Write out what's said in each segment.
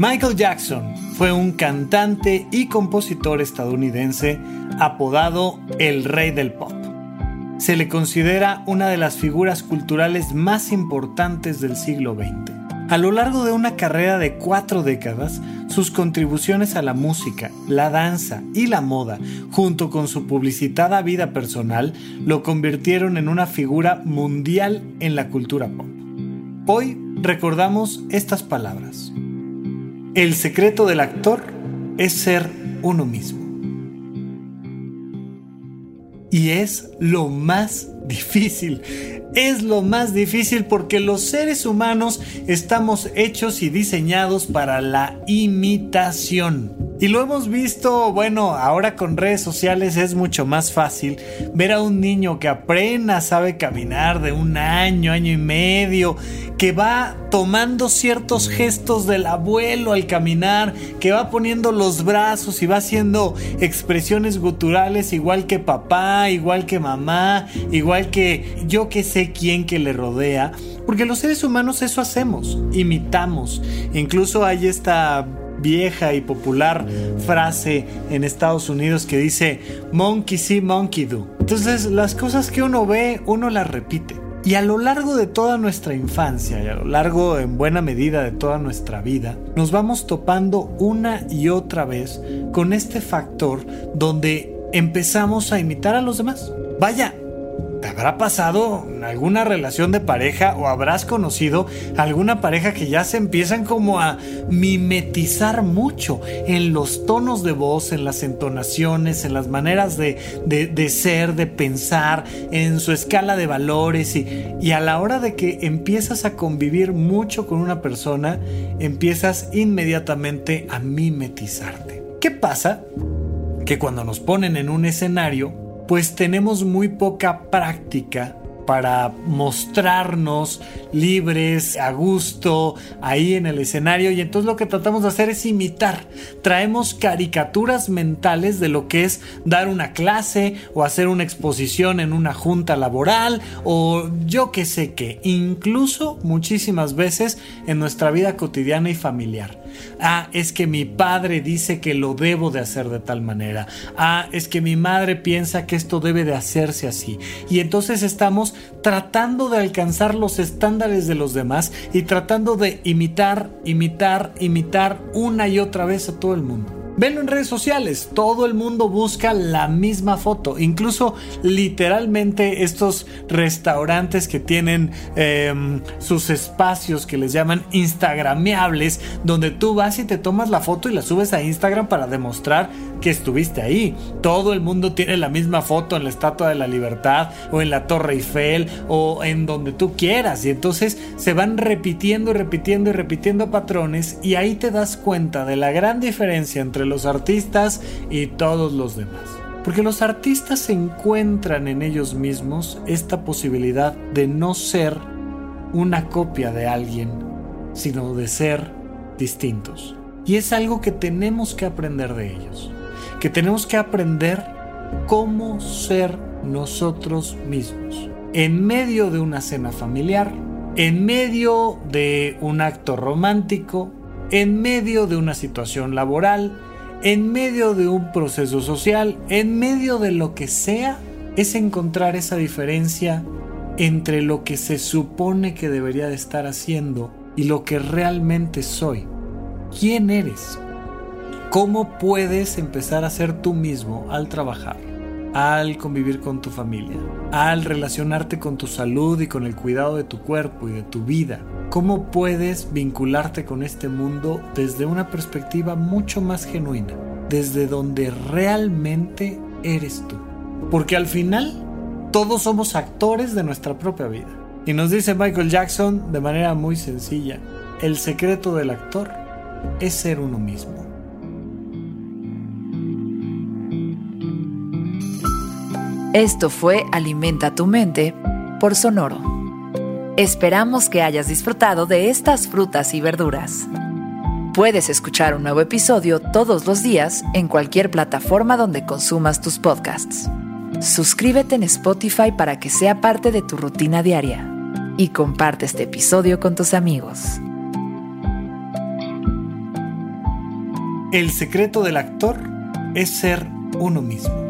Michael Jackson fue un cantante y compositor estadounidense apodado el rey del pop. Se le considera una de las figuras culturales más importantes del siglo XX. A lo largo de una carrera de cuatro décadas, sus contribuciones a la música, la danza y la moda, junto con su publicitada vida personal, lo convirtieron en una figura mundial en la cultura pop. Hoy recordamos estas palabras. El secreto del actor es ser uno mismo. Y es lo más difícil. Es lo más difícil porque los seres humanos estamos hechos y diseñados para la imitación. Y lo hemos visto, bueno, ahora con redes sociales es mucho más fácil ver a un niño que apenas sabe caminar de un año, año y medio, que va tomando ciertos gestos del abuelo al caminar, que va poniendo los brazos y va haciendo expresiones guturales igual que papá, igual que mamá, igual que yo que sé quién que le rodea. Porque los seres humanos eso hacemos, imitamos. Incluso hay esta vieja y popular frase en Estados Unidos que dice monkey see, monkey do. Entonces las cosas que uno ve, uno las repite. Y a lo largo de toda nuestra infancia y a lo largo en buena medida de toda nuestra vida, nos vamos topando una y otra vez con este factor donde empezamos a imitar a los demás. Vaya, ¿Te habrá pasado alguna relación de pareja o habrás conocido alguna pareja que ya se empiezan como a mimetizar mucho en los tonos de voz, en las entonaciones, en las maneras de, ser, de pensar, en su escala de valores y, y a la hora de que empiezas a convivir mucho con una persona, empiezas inmediatamente a mimetizarte. ¿Qué pasa? Que cuando nos ponen en un escenario, pues tenemos muy poca práctica para mostrarnos libres, a gusto, ahí en el escenario. Y entonces lo que tratamos de hacer es imitar. Traemos caricaturas mentales de lo que es dar una clase o hacer una exposición en una junta laboral o yo que sé qué. Incluso muchísimas veces en nuestra vida cotidiana y familiar. Ah, es que mi padre dice que lo debo de hacer de tal manera. Ah, es que mi madre piensa que esto debe de hacerse así. Y entonces estamos tratando de alcanzar los estándares de los demás y tratando de imitar, imitar, imitar una y otra vez a todo el mundo. Venlo en redes sociales, todo el mundo busca la misma foto, incluso literalmente estos restaurantes que tienen em, sus espacios que les llaman instagrameables, donde tú vas y te tomas la foto y la subes a Instagram para demostrar que estuviste ahí. Todo el mundo tiene la misma foto en la Estatua de la Libertad o en la Torre Eiffel o en donde tú quieras. Y entonces se van repitiendo y repitiendo y repitiendo patrones y ahí te das cuenta de la gran diferencia entre los artistas y todos los demás. Porque los artistas encuentran en ellos mismos esta posibilidad de no ser una copia de alguien, sino de ser distintos. Y es algo que tenemos que aprender de ellos, que tenemos que aprender cómo ser nosotros mismos. En medio de una cena familiar, en medio de un acto romántico, en medio de una situación laboral, en medio de un proceso social, en medio de lo que sea, es encontrar esa diferencia entre lo que se supone que debería de estar haciendo y lo que realmente soy. ¿Quién eres? ¿Cómo puedes empezar a ser tú mismo al trabajar, al convivir con tu familia, al relacionarte con tu salud y con el cuidado de tu cuerpo y de tu vida? ¿Cómo puedes vincularte con este mundo desde una perspectiva mucho más genuina, desde donde realmente eres tú? Porque al final todos somos actores de nuestra propia vida. Y nos dice Michael Jackson de manera muy sencilla, el secreto del actor es ser uno mismo. Esto fue Alimenta tu mente por Sonoro. Esperamos que hayas disfrutado de estas frutas y verduras. Puedes escuchar un nuevo episodio todos los días en cualquier plataforma donde consumas tus podcasts. Suscríbete en Spotify para que sea parte de tu rutina diaria y comparte este episodio con tus amigos. El secreto del actor es ser uno mismo.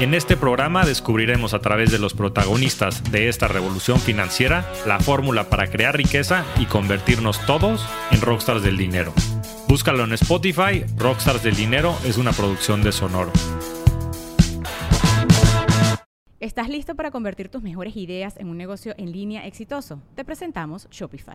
En este programa descubriremos a través de los protagonistas de esta revolución financiera la fórmula para crear riqueza y convertirnos todos en rockstars del dinero. Búscalo en Spotify, Rockstars del Dinero es una producción de Sonoro. ¿Estás listo para convertir tus mejores ideas en un negocio en línea exitoso? Te presentamos Shopify.